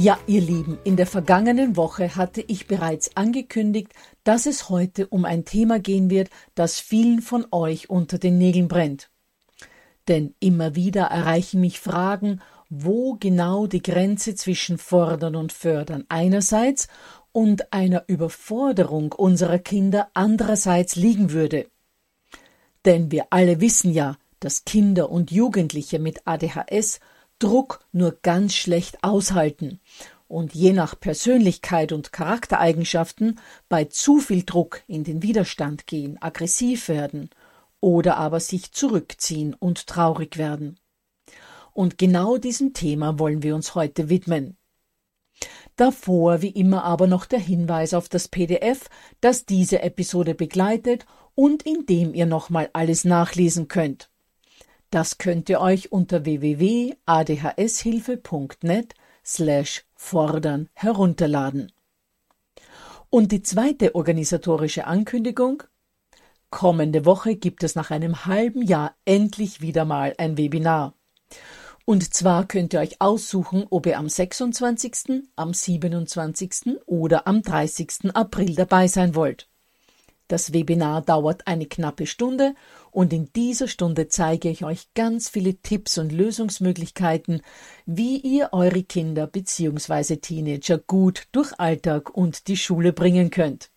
Ja, ihr Lieben, in der vergangenen Woche hatte ich bereits angekündigt, dass es heute um ein Thema gehen wird, das vielen von euch unter den Nägeln brennt. Denn immer wieder erreichen mich Fragen, wo genau die Grenze zwischen Fordern und Fördern einerseits und einer Überforderung unserer Kinder andererseits liegen würde. Denn wir alle wissen ja, dass Kinder und Jugendliche mit ADHS Druck nur ganz schlecht aushalten und je nach Persönlichkeit und Charaktereigenschaften bei zu viel Druck in den Widerstand gehen, aggressiv werden oder aber sich zurückziehen und traurig werden. Und genau diesem Thema wollen wir uns heute widmen. Davor wie immer aber noch der Hinweis auf das PDF, das diese Episode begleitet und in dem ihr nochmal alles nachlesen könnt. Das könnt ihr euch unter www.adhshilfe.net slash fordern herunterladen. Und die zweite organisatorische Ankündigung Kommende Woche gibt es nach einem halben Jahr endlich wieder mal ein Webinar. Und zwar könnt ihr euch aussuchen, ob ihr am 26., am 27. oder am 30. April dabei sein wollt. Das Webinar dauert eine knappe Stunde und in dieser Stunde zeige ich euch ganz viele Tipps und Lösungsmöglichkeiten, wie ihr eure Kinder bzw. Teenager gut durch Alltag und die Schule bringen könnt.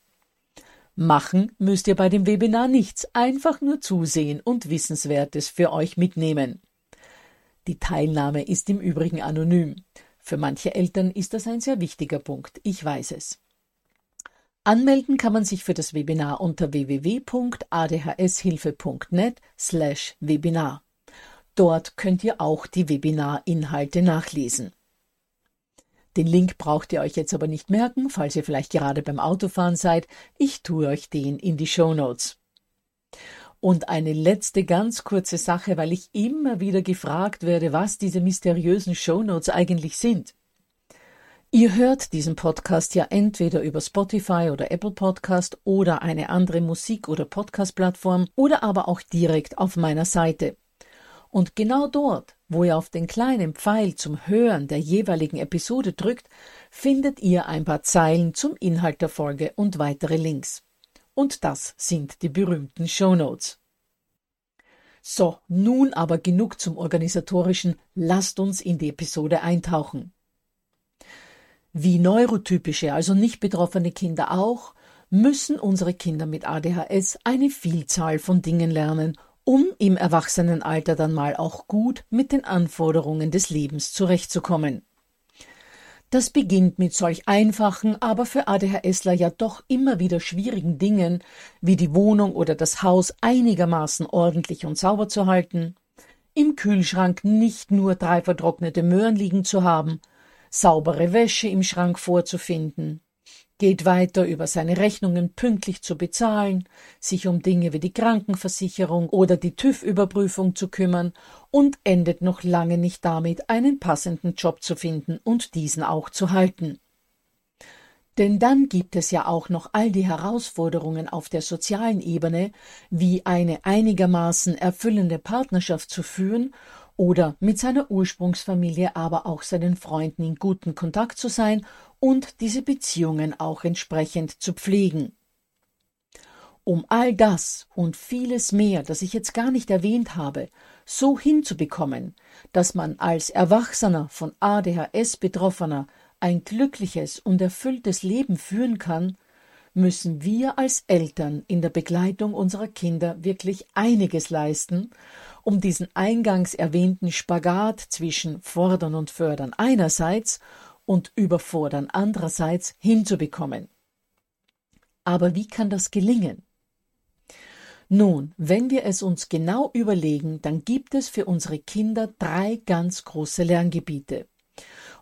Machen müsst ihr bei dem Webinar nichts, einfach nur zusehen und Wissenswertes für euch mitnehmen. Die Teilnahme ist im Übrigen anonym. Für manche Eltern ist das ein sehr wichtiger Punkt, ich weiß es. Anmelden kann man sich für das Webinar unter www.adhshilfe.net slash Webinar. Dort könnt ihr auch die Webinarinhalte nachlesen. Den Link braucht ihr euch jetzt aber nicht merken, falls ihr vielleicht gerade beim Autofahren seid. Ich tue euch den in die Show Notes. Und eine letzte ganz kurze Sache, weil ich immer wieder gefragt werde, was diese mysteriösen Show Notes eigentlich sind. Ihr hört diesen Podcast ja entweder über Spotify oder Apple Podcast oder eine andere Musik- oder Podcast-Plattform oder aber auch direkt auf meiner Seite. Und genau dort, wo ihr auf den kleinen Pfeil zum Hören der jeweiligen Episode drückt, findet ihr ein paar Zeilen zum Inhalt der Folge und weitere Links. Und das sind die berühmten Show Notes. So, nun aber genug zum organisatorischen, lasst uns in die Episode eintauchen. Wie neurotypische, also nicht betroffene Kinder auch, müssen unsere Kinder mit ADHS eine Vielzahl von Dingen lernen, um im Erwachsenenalter dann mal auch gut mit den Anforderungen des Lebens zurechtzukommen. Das beginnt mit solch einfachen, aber für ADHSler ja doch immer wieder schwierigen Dingen, wie die Wohnung oder das Haus einigermaßen ordentlich und sauber zu halten, im Kühlschrank nicht nur drei vertrocknete Möhren liegen zu haben, saubere Wäsche im Schrank vorzufinden, geht weiter über seine Rechnungen pünktlich zu bezahlen, sich um Dinge wie die Krankenversicherung oder die TÜV-Überprüfung zu kümmern und endet noch lange nicht damit, einen passenden Job zu finden und diesen auch zu halten. Denn dann gibt es ja auch noch all die Herausforderungen auf der sozialen Ebene, wie eine einigermaßen erfüllende Partnerschaft zu führen oder mit seiner Ursprungsfamilie, aber auch seinen Freunden in guten Kontakt zu sein und diese Beziehungen auch entsprechend zu pflegen. Um all das und vieles mehr, das ich jetzt gar nicht erwähnt habe, so hinzubekommen, dass man als Erwachsener von ADHS Betroffener ein glückliches und erfülltes Leben führen kann, müssen wir als Eltern in der Begleitung unserer Kinder wirklich einiges leisten um diesen eingangs erwähnten Spagat zwischen Fordern und Fördern einerseits und Überfordern andererseits hinzubekommen. Aber wie kann das gelingen? Nun, wenn wir es uns genau überlegen, dann gibt es für unsere Kinder drei ganz große Lerngebiete.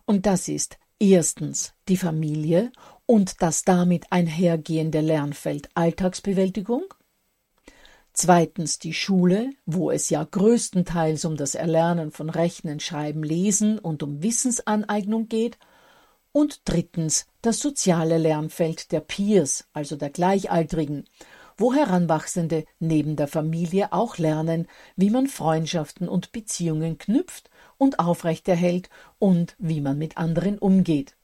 Und das ist erstens die Familie und das damit einhergehende Lernfeld Alltagsbewältigung, Zweitens die Schule, wo es ja größtenteils um das Erlernen von Rechnen, Schreiben, Lesen und um Wissensaneignung geht. Und drittens das soziale Lernfeld der Peers, also der Gleichaltrigen, wo Heranwachsende neben der Familie auch lernen, wie man Freundschaften und Beziehungen knüpft und aufrechterhält und wie man mit anderen umgeht.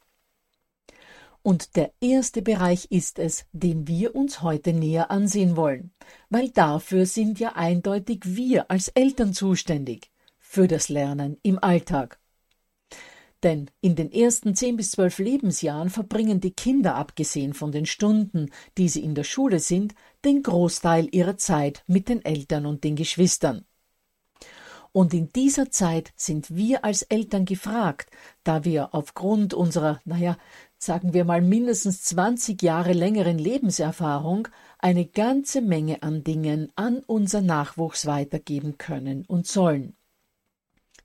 Und der erste Bereich ist es, den wir uns heute näher ansehen wollen, weil dafür sind ja eindeutig wir als Eltern zuständig, für das Lernen im Alltag. Denn in den ersten zehn bis zwölf Lebensjahren verbringen die Kinder, abgesehen von den Stunden, die sie in der Schule sind, den Großteil ihrer Zeit mit den Eltern und den Geschwistern. Und in dieser Zeit sind wir als Eltern gefragt, da wir aufgrund unserer, naja, sagen wir mal mindestens 20 Jahre längeren Lebenserfahrung eine ganze Menge an Dingen an unser Nachwuchs weitergeben können und sollen.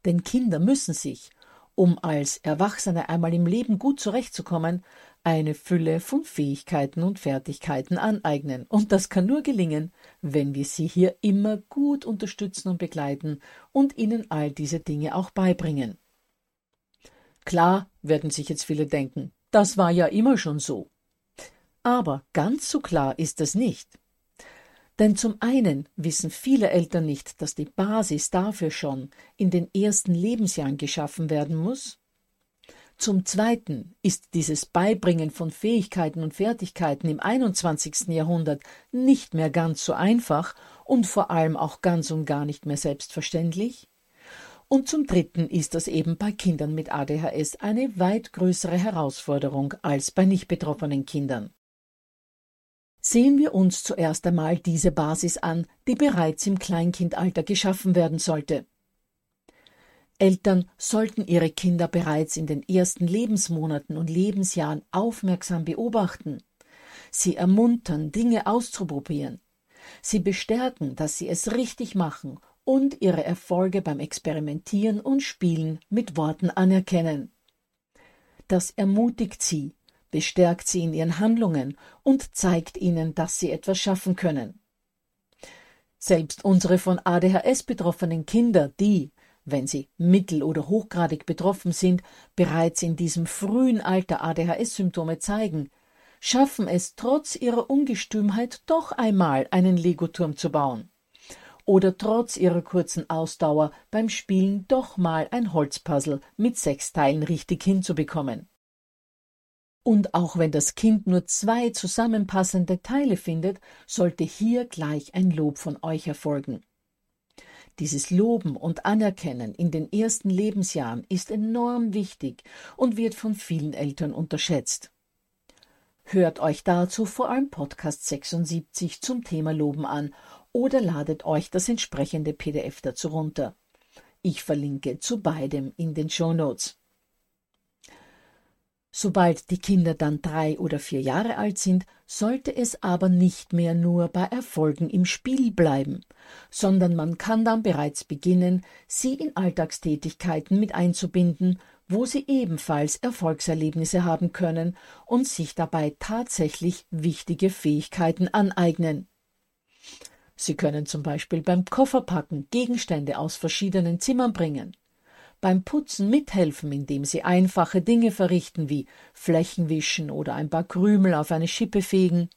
Denn Kinder müssen sich, um als Erwachsene einmal im Leben gut zurechtzukommen, eine Fülle von Fähigkeiten und Fertigkeiten aneignen. Und das kann nur gelingen, wenn wir sie hier immer gut unterstützen und begleiten und ihnen all diese Dinge auch beibringen. Klar werden sich jetzt viele denken, das war ja immer schon so. Aber ganz so klar ist es nicht. Denn zum einen wissen viele Eltern nicht, dass die Basis dafür schon in den ersten Lebensjahren geschaffen werden muss. Zum zweiten ist dieses Beibringen von Fähigkeiten und Fertigkeiten im 21. Jahrhundert nicht mehr ganz so einfach und vor allem auch ganz und gar nicht mehr selbstverständlich. Und zum Dritten ist das eben bei Kindern mit ADHS eine weit größere Herausforderung als bei nicht betroffenen Kindern. Sehen wir uns zuerst einmal diese Basis an, die bereits im Kleinkindalter geschaffen werden sollte. Eltern sollten ihre Kinder bereits in den ersten Lebensmonaten und Lebensjahren aufmerksam beobachten. Sie ermuntern, Dinge auszuprobieren. Sie bestärken, dass sie es richtig machen und ihre Erfolge beim Experimentieren und Spielen mit Worten anerkennen. Das ermutigt sie, bestärkt sie in ihren Handlungen und zeigt ihnen, dass sie etwas schaffen können. Selbst unsere von ADHS betroffenen Kinder, die, wenn sie mittel- oder hochgradig betroffen sind, bereits in diesem frühen Alter ADHS-Symptome zeigen, schaffen es trotz ihrer Ungestümheit doch einmal einen Legoturm zu bauen oder trotz ihrer kurzen Ausdauer beim Spielen doch mal ein Holzpuzzle mit sechs Teilen richtig hinzubekommen. Und auch wenn das Kind nur zwei zusammenpassende Teile findet, sollte hier gleich ein Lob von euch erfolgen. Dieses Loben und Anerkennen in den ersten Lebensjahren ist enorm wichtig und wird von vielen Eltern unterschätzt. Hört euch dazu vor allem Podcast 76 zum Thema Loben an oder ladet euch das entsprechende PDF dazu runter. Ich verlinke zu beidem in den Show Notes. Sobald die Kinder dann drei oder vier Jahre alt sind, sollte es aber nicht mehr nur bei Erfolgen im Spiel bleiben, sondern man kann dann bereits beginnen, sie in Alltagstätigkeiten mit einzubinden, wo sie ebenfalls Erfolgserlebnisse haben können und sich dabei tatsächlich wichtige Fähigkeiten aneignen. Sie können zum Beispiel beim Kofferpacken Gegenstände aus verschiedenen Zimmern bringen beim Putzen mithelfen, indem sie einfache Dinge verrichten wie Flächen wischen oder ein paar Krümel auf eine Schippe fegen,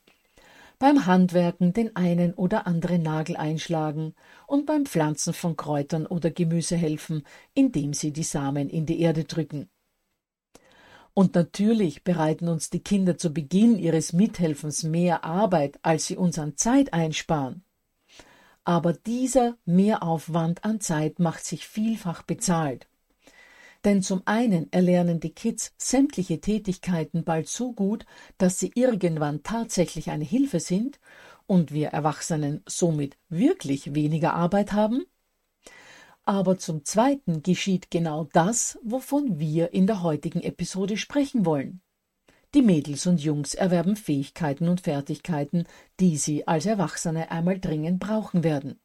beim Handwerken den einen oder anderen Nagel einschlagen und beim Pflanzen von Kräutern oder Gemüse helfen, indem sie die Samen in die Erde drücken. Und natürlich bereiten uns die Kinder zu Beginn ihres Mithelfens mehr Arbeit, als sie uns an Zeit einsparen. Aber dieser Mehraufwand an Zeit macht sich vielfach bezahlt. Denn zum einen erlernen die Kids sämtliche Tätigkeiten bald so gut, dass sie irgendwann tatsächlich eine Hilfe sind und wir Erwachsenen somit wirklich weniger Arbeit haben. Aber zum Zweiten geschieht genau das, wovon wir in der heutigen Episode sprechen wollen. Die Mädels und Jungs erwerben Fähigkeiten und Fertigkeiten, die sie als Erwachsene einmal dringend brauchen werden.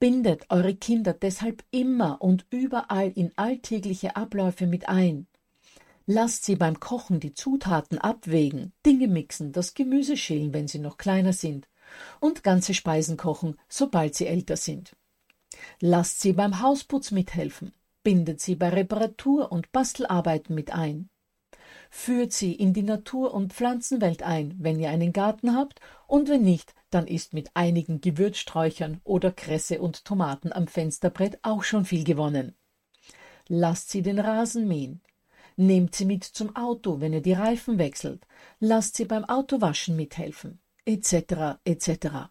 Bindet eure Kinder deshalb immer und überall in alltägliche Abläufe mit ein. Lasst sie beim Kochen die Zutaten abwägen, Dinge mixen, das Gemüse schälen, wenn sie noch kleiner sind, und ganze Speisen kochen, sobald sie älter sind. Lasst sie beim Hausputz mithelfen, bindet sie bei Reparatur- und Bastelarbeiten mit ein. Führt sie in die Natur- und Pflanzenwelt ein, wenn ihr einen Garten habt, und wenn nicht, dann ist mit einigen Gewürzsträuchern oder Kresse und Tomaten am Fensterbrett auch schon viel gewonnen. Lasst sie den Rasen mähen. Nehmt sie mit zum Auto, wenn ihr die Reifen wechselt. Lasst sie beim Autowaschen mithelfen, etc. etc.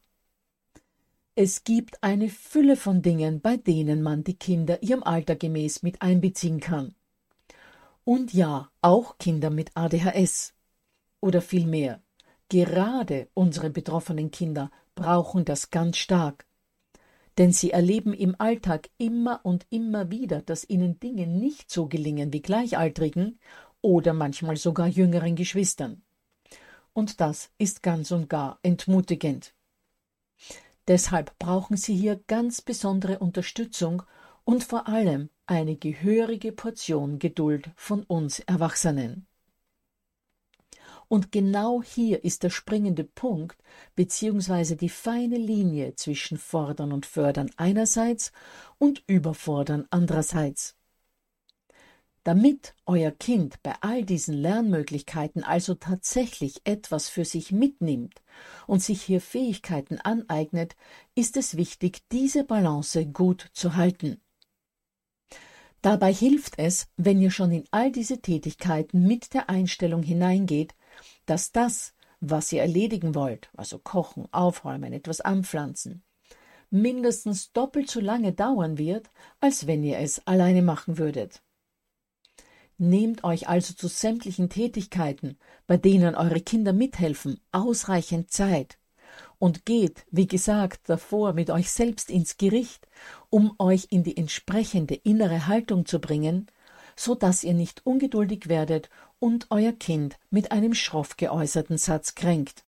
Es gibt eine Fülle von Dingen, bei denen man die Kinder ihrem Alter gemäß mit einbeziehen kann. Und ja, auch Kinder mit ADHS. Oder vielmehr, Gerade unsere betroffenen Kinder brauchen das ganz stark. Denn sie erleben im Alltag immer und immer wieder, dass ihnen Dinge nicht so gelingen wie Gleichaltrigen oder manchmal sogar jüngeren Geschwistern. Und das ist ganz und gar entmutigend. Deshalb brauchen sie hier ganz besondere Unterstützung und vor allem eine gehörige Portion Geduld von uns Erwachsenen. Und genau hier ist der springende Punkt beziehungsweise die feine Linie zwischen Fordern und Fördern einerseits und Überfordern andererseits. Damit euer Kind bei all diesen Lernmöglichkeiten also tatsächlich etwas für sich mitnimmt und sich hier Fähigkeiten aneignet, ist es wichtig, diese Balance gut zu halten. Dabei hilft es, wenn ihr schon in all diese Tätigkeiten mit der Einstellung hineingeht, dass das, was ihr erledigen wollt, also kochen, aufräumen, etwas anpflanzen, mindestens doppelt so lange dauern wird, als wenn ihr es alleine machen würdet. Nehmt euch also zu sämtlichen Tätigkeiten, bei denen eure Kinder mithelfen, ausreichend Zeit und geht, wie gesagt, davor mit euch selbst ins Gericht, um euch in die entsprechende innere Haltung zu bringen, so dass ihr nicht ungeduldig werdet und euer Kind mit einem schroff geäußerten Satz kränkt.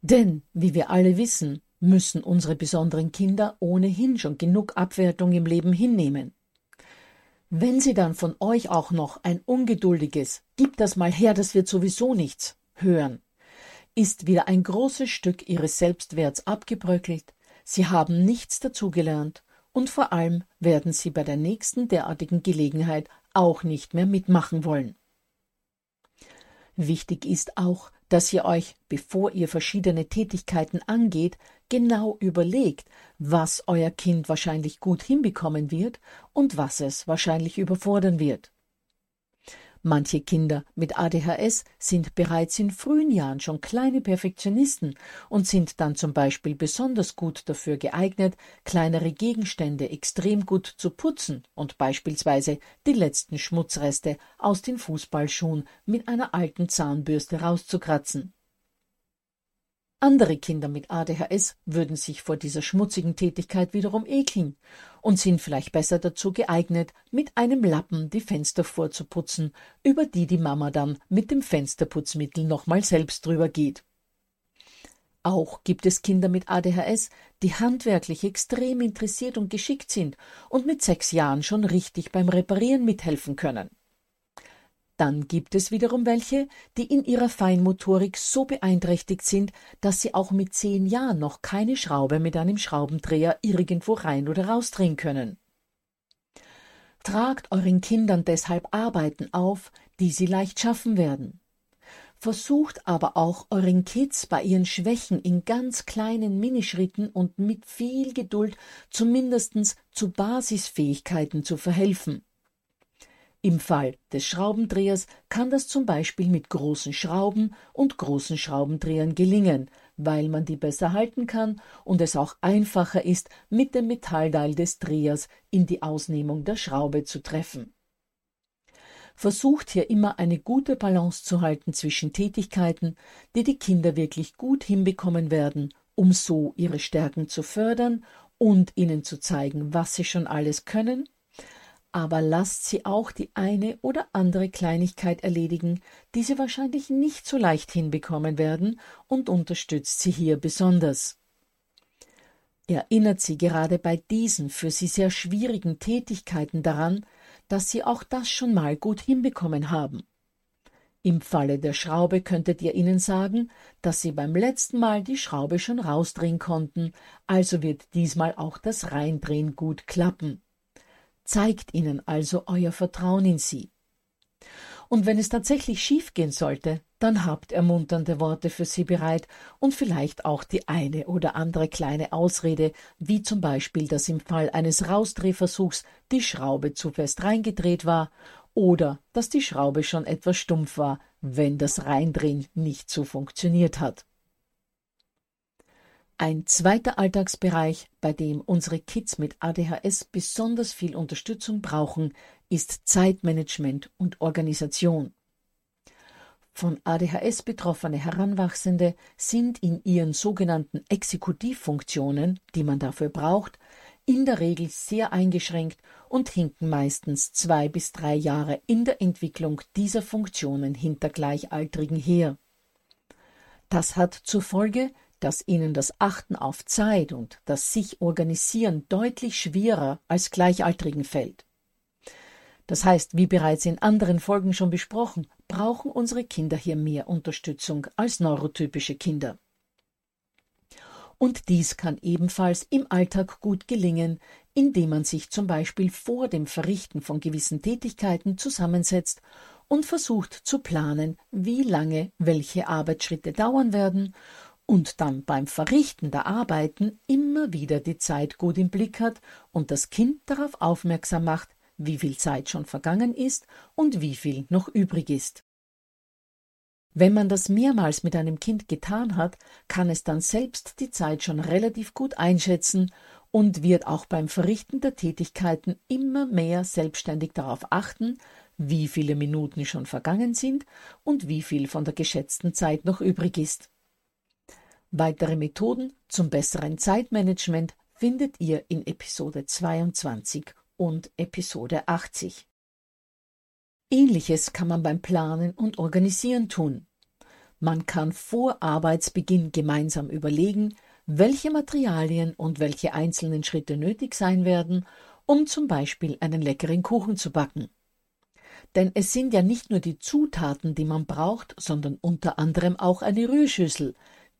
Denn, wie wir alle wissen, müssen unsere besonderen Kinder ohnehin schon genug Abwertung im Leben hinnehmen. Wenn sie dann von euch auch noch ein ungeduldiges Gib das mal her, das wird sowieso nichts hören, ist wieder ein großes Stück ihres Selbstwerts abgebröckelt, sie haben nichts dazugelernt und vor allem werden sie bei der nächsten derartigen Gelegenheit auch nicht mehr mitmachen wollen. Wichtig ist auch, dass ihr euch, bevor ihr verschiedene Tätigkeiten angeht, genau überlegt, was euer Kind wahrscheinlich gut hinbekommen wird und was es wahrscheinlich überfordern wird. Manche Kinder mit ADHS sind bereits in frühen Jahren schon kleine Perfektionisten und sind dann zum Beispiel besonders gut dafür geeignet, kleinere Gegenstände extrem gut zu putzen und beispielsweise die letzten Schmutzreste aus den Fußballschuhen mit einer alten Zahnbürste rauszukratzen. Andere Kinder mit ADHS würden sich vor dieser schmutzigen Tätigkeit wiederum ekeln und sind vielleicht besser dazu geeignet, mit einem Lappen die Fenster vorzuputzen, über die die Mama dann mit dem Fensterputzmittel nochmal selbst drüber geht. Auch gibt es Kinder mit ADHS, die handwerklich extrem interessiert und geschickt sind und mit sechs Jahren schon richtig beim Reparieren mithelfen können. Dann gibt es wiederum welche, die in ihrer Feinmotorik so beeinträchtigt sind, dass sie auch mit zehn Jahren noch keine Schraube mit einem Schraubendreher irgendwo rein oder rausdrehen können. Tragt euren Kindern deshalb Arbeiten auf, die sie leicht schaffen werden. Versucht aber auch euren Kids bei ihren Schwächen in ganz kleinen Minischritten und mit viel Geduld zumindest zu Basisfähigkeiten zu verhelfen. Im Fall des Schraubendrehers kann das zum Beispiel mit großen Schrauben und großen Schraubendrehern gelingen, weil man die besser halten kann und es auch einfacher ist, mit dem Metallteil des Drehers in die Ausnehmung der Schraube zu treffen. Versucht hier immer eine gute Balance zu halten zwischen Tätigkeiten, die die Kinder wirklich gut hinbekommen werden, um so ihre Stärken zu fördern und ihnen zu zeigen, was sie schon alles können aber lasst sie auch die eine oder andere Kleinigkeit erledigen, die sie wahrscheinlich nicht so leicht hinbekommen werden, und unterstützt sie hier besonders. Erinnert sie gerade bei diesen für sie sehr schwierigen Tätigkeiten daran, dass sie auch das schon mal gut hinbekommen haben. Im Falle der Schraube könntet ihr ihnen sagen, dass sie beim letzten Mal die Schraube schon rausdrehen konnten, also wird diesmal auch das Reindrehen gut klappen. Zeigt ihnen also euer Vertrauen in sie. Und wenn es tatsächlich schiefgehen sollte, dann habt ermunternde Worte für sie bereit und vielleicht auch die eine oder andere kleine Ausrede, wie zum Beispiel, dass im Fall eines Rausdrehversuchs die Schraube zu fest reingedreht war oder dass die Schraube schon etwas stumpf war, wenn das Reindrehen nicht so funktioniert hat. Ein zweiter Alltagsbereich, bei dem unsere Kids mit ADHS besonders viel Unterstützung brauchen, ist Zeitmanagement und Organisation. Von ADHS betroffene Heranwachsende sind in ihren sogenannten Exekutivfunktionen, die man dafür braucht, in der Regel sehr eingeschränkt und hinken meistens zwei bis drei Jahre in der Entwicklung dieser Funktionen hinter Gleichaltrigen her. Das hat zur Folge, dass ihnen das Achten auf Zeit und das sich organisieren deutlich schwerer als Gleichaltrigen fällt. Das heißt, wie bereits in anderen Folgen schon besprochen, brauchen unsere Kinder hier mehr Unterstützung als neurotypische Kinder. Und dies kann ebenfalls im Alltag gut gelingen, indem man sich zum Beispiel vor dem Verrichten von gewissen Tätigkeiten zusammensetzt und versucht zu planen, wie lange welche Arbeitsschritte dauern werden und dann beim Verrichten der Arbeiten immer wieder die Zeit gut im Blick hat und das Kind darauf aufmerksam macht, wie viel Zeit schon vergangen ist und wie viel noch übrig ist. Wenn man das mehrmals mit einem Kind getan hat, kann es dann selbst die Zeit schon relativ gut einschätzen und wird auch beim Verrichten der Tätigkeiten immer mehr selbstständig darauf achten, wie viele Minuten schon vergangen sind und wie viel von der geschätzten Zeit noch übrig ist. Weitere Methoden zum besseren Zeitmanagement findet ihr in Episode 22 und Episode 80. Ähnliches kann man beim Planen und Organisieren tun. Man kann vor Arbeitsbeginn gemeinsam überlegen, welche Materialien und welche einzelnen Schritte nötig sein werden, um zum Beispiel einen leckeren Kuchen zu backen. Denn es sind ja nicht nur die Zutaten, die man braucht, sondern unter anderem auch eine Rührschüssel,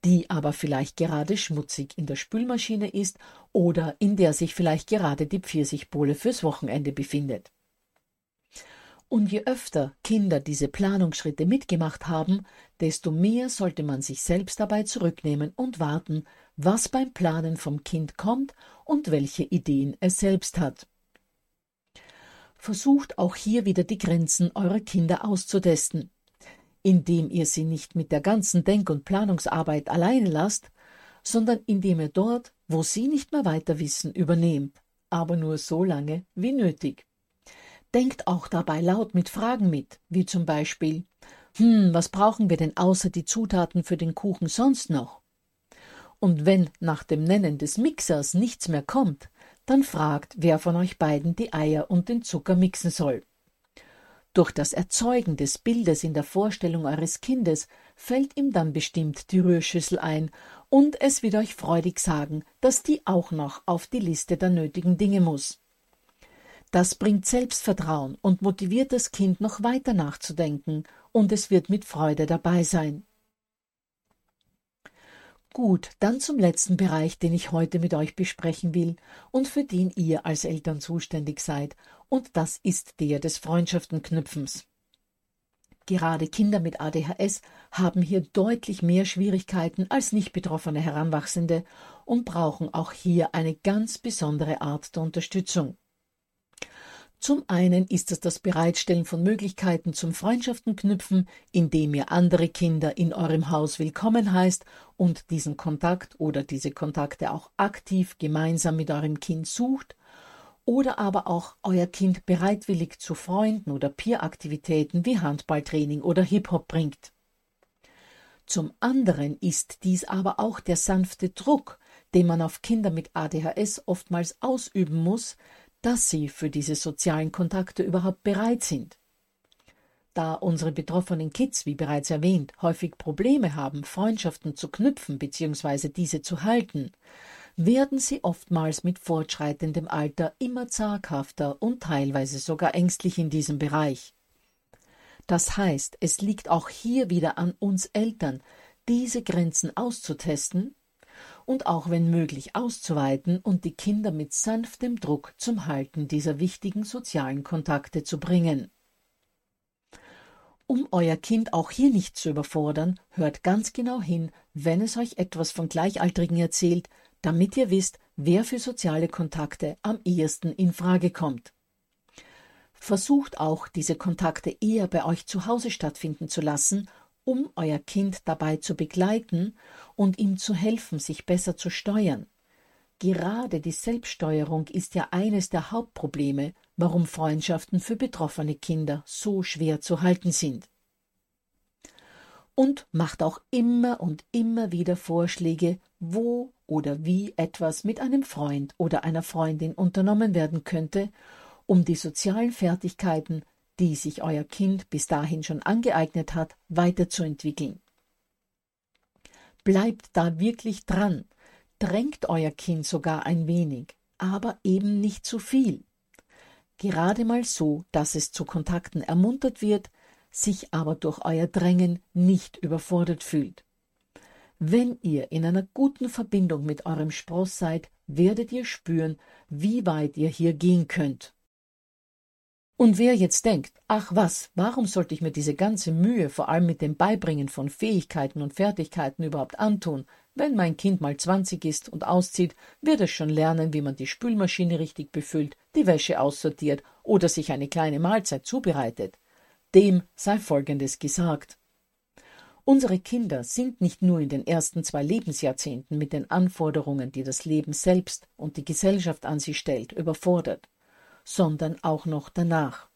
die aber vielleicht gerade schmutzig in der Spülmaschine ist oder in der sich vielleicht gerade die Pfirsichbowle fürs Wochenende befindet. Und je öfter Kinder diese Planungsschritte mitgemacht haben, desto mehr sollte man sich selbst dabei zurücknehmen und warten, was beim Planen vom Kind kommt und welche Ideen es selbst hat. Versucht auch hier wieder die Grenzen eurer Kinder auszutesten indem ihr sie nicht mit der ganzen Denk- und Planungsarbeit alleine lasst, sondern indem ihr dort, wo sie nicht mehr weiter wissen, übernehmt, aber nur so lange wie nötig. Denkt auch dabei laut mit Fragen mit, wie zum Beispiel Hm, was brauchen wir denn außer die Zutaten für den Kuchen sonst noch? Und wenn nach dem Nennen des Mixers nichts mehr kommt, dann fragt, wer von euch beiden die Eier und den Zucker mixen soll. Durch das Erzeugen des Bildes in der Vorstellung eures Kindes fällt ihm dann bestimmt die Rührschüssel ein, und es wird euch freudig sagen, dass die auch noch auf die Liste der nötigen Dinge muss. Das bringt Selbstvertrauen und motiviert das Kind noch weiter nachzudenken, und es wird mit Freude dabei sein. Gut, dann zum letzten Bereich, den ich heute mit euch besprechen will und für den ihr als Eltern zuständig seid, und das ist der des Freundschaftsknüpfens. Gerade Kinder mit ADHS haben hier deutlich mehr Schwierigkeiten als nicht betroffene Heranwachsende und brauchen auch hier eine ganz besondere Art der Unterstützung. Zum einen ist es das Bereitstellen von Möglichkeiten zum Freundschaften knüpfen, indem ihr andere Kinder in eurem Haus willkommen heißt und diesen Kontakt oder diese Kontakte auch aktiv gemeinsam mit eurem Kind sucht, oder aber auch euer Kind bereitwillig zu Freunden oder Peeraktivitäten wie Handballtraining oder Hip-Hop bringt. Zum anderen ist dies aber auch der sanfte Druck, den man auf Kinder mit ADHS oftmals ausüben muss, dass sie für diese sozialen Kontakte überhaupt bereit sind. Da unsere betroffenen Kids, wie bereits erwähnt, häufig Probleme haben, Freundschaften zu knüpfen bzw. diese zu halten, werden sie oftmals mit fortschreitendem Alter immer zaghafter und teilweise sogar ängstlich in diesem Bereich. Das heißt, es liegt auch hier wieder an uns Eltern, diese Grenzen auszutesten und auch wenn möglich auszuweiten und die Kinder mit sanftem Druck zum Halten dieser wichtigen sozialen Kontakte zu bringen. Um euer Kind auch hier nicht zu überfordern, hört ganz genau hin, wenn es euch etwas von Gleichaltrigen erzählt, damit ihr wisst, wer für soziale Kontakte am ehesten in Frage kommt. Versucht auch, diese Kontakte eher bei euch zu Hause stattfinden zu lassen um euer Kind dabei zu begleiten und ihm zu helfen, sich besser zu steuern. Gerade die Selbststeuerung ist ja eines der Hauptprobleme, warum Freundschaften für betroffene Kinder so schwer zu halten sind. Und macht auch immer und immer wieder Vorschläge, wo oder wie etwas mit einem Freund oder einer Freundin unternommen werden könnte, um die sozialen Fertigkeiten die sich euer Kind bis dahin schon angeeignet hat, weiterzuentwickeln. Bleibt da wirklich dran, drängt euer Kind sogar ein wenig, aber eben nicht zu viel. Gerade mal so, dass es zu Kontakten ermuntert wird, sich aber durch euer Drängen nicht überfordert fühlt. Wenn ihr in einer guten Verbindung mit eurem Spross seid, werdet ihr spüren, wie weit ihr hier gehen könnt. Und wer jetzt denkt, ach was, warum sollte ich mir diese ganze Mühe vor allem mit dem Beibringen von Fähigkeiten und Fertigkeiten überhaupt antun? Wenn mein Kind mal zwanzig ist und auszieht, wird es schon lernen, wie man die Spülmaschine richtig befüllt, die Wäsche aussortiert oder sich eine kleine Mahlzeit zubereitet. Dem sei Folgendes gesagt. Unsere Kinder sind nicht nur in den ersten zwei Lebensjahrzehnten mit den Anforderungen, die das Leben selbst und die Gesellschaft an sie stellt, überfordert sondern auch noch danach.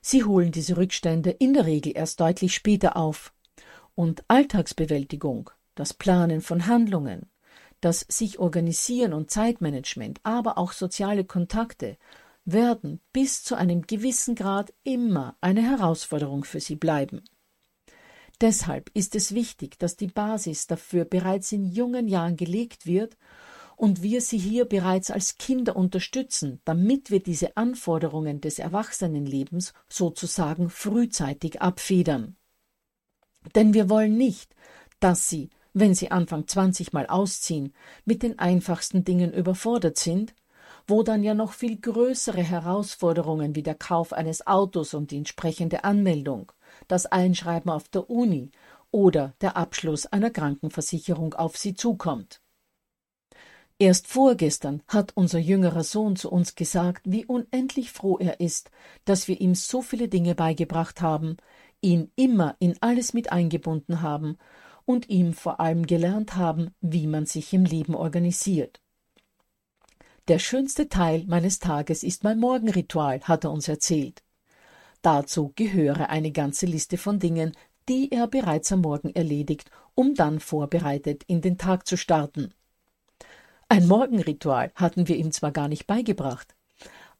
Sie holen diese Rückstände in der Regel erst deutlich später auf. Und Alltagsbewältigung, das Planen von Handlungen, das sich organisieren und Zeitmanagement, aber auch soziale Kontakte werden bis zu einem gewissen Grad immer eine Herausforderung für sie bleiben. Deshalb ist es wichtig, dass die Basis dafür bereits in jungen Jahren gelegt wird und wir sie hier bereits als Kinder unterstützen, damit wir diese Anforderungen des Erwachsenenlebens sozusagen frühzeitig abfedern. Denn wir wollen nicht, dass sie, wenn sie Anfang 20 mal ausziehen, mit den einfachsten Dingen überfordert sind, wo dann ja noch viel größere Herausforderungen wie der Kauf eines Autos und die entsprechende Anmeldung, das Einschreiben auf der Uni oder der Abschluss einer Krankenversicherung auf sie zukommt. Erst vorgestern hat unser jüngerer Sohn zu uns gesagt, wie unendlich froh er ist, dass wir ihm so viele Dinge beigebracht haben, ihn immer in alles mit eingebunden haben und ihm vor allem gelernt haben, wie man sich im Leben organisiert. Der schönste Teil meines Tages ist mein Morgenritual, hat er uns erzählt. Dazu gehöre eine ganze Liste von Dingen, die er bereits am Morgen erledigt, um dann vorbereitet in den Tag zu starten. Ein Morgenritual hatten wir ihm zwar gar nicht beigebracht,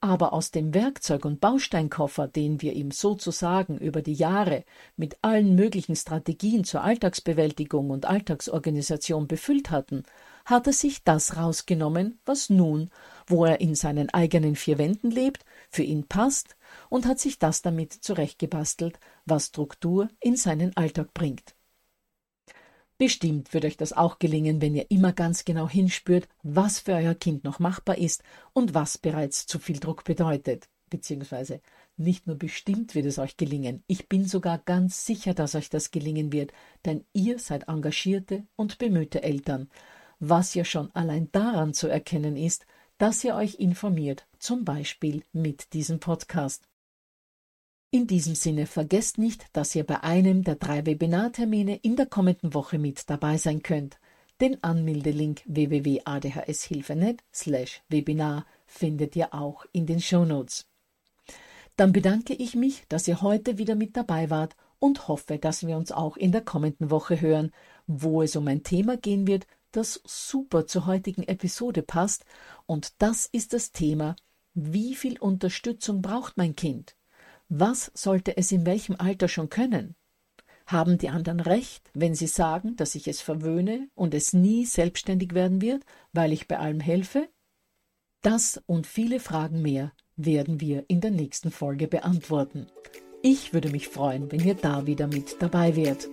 aber aus dem Werkzeug- und Bausteinkoffer, den wir ihm sozusagen über die Jahre mit allen möglichen Strategien zur Alltagsbewältigung und Alltagsorganisation befüllt hatten, hat er sich das rausgenommen, was nun, wo er in seinen eigenen vier Wänden lebt, für ihn passt und hat sich das damit zurechtgebastelt, was Struktur in seinen Alltag bringt. Bestimmt wird euch das auch gelingen, wenn ihr immer ganz genau hinspürt, was für euer Kind noch machbar ist und was bereits zu viel Druck bedeutet. Beziehungsweise nicht nur bestimmt wird es euch gelingen, ich bin sogar ganz sicher, dass euch das gelingen wird, denn ihr seid engagierte und bemühte Eltern, was ja schon allein daran zu erkennen ist, dass ihr euch informiert, zum Beispiel mit diesem Podcast. In diesem Sinne vergesst nicht, dass ihr bei einem der drei Webinartermine in der kommenden Woche mit dabei sein könnt. Den Anmeldelink www.adhshilfe.net slash Webinar findet ihr auch in den Shownotes. Dann bedanke ich mich, dass ihr heute wieder mit dabei wart und hoffe, dass wir uns auch in der kommenden Woche hören, wo es um ein Thema gehen wird, das super zur heutigen Episode passt, und das ist das Thema, wie viel Unterstützung braucht mein Kind? Was sollte es in welchem Alter schon können? Haben die anderen recht, wenn sie sagen, dass ich es verwöhne und es nie selbstständig werden wird, weil ich bei allem helfe? Das und viele Fragen mehr werden wir in der nächsten Folge beantworten. Ich würde mich freuen, wenn ihr da wieder mit dabei wärt.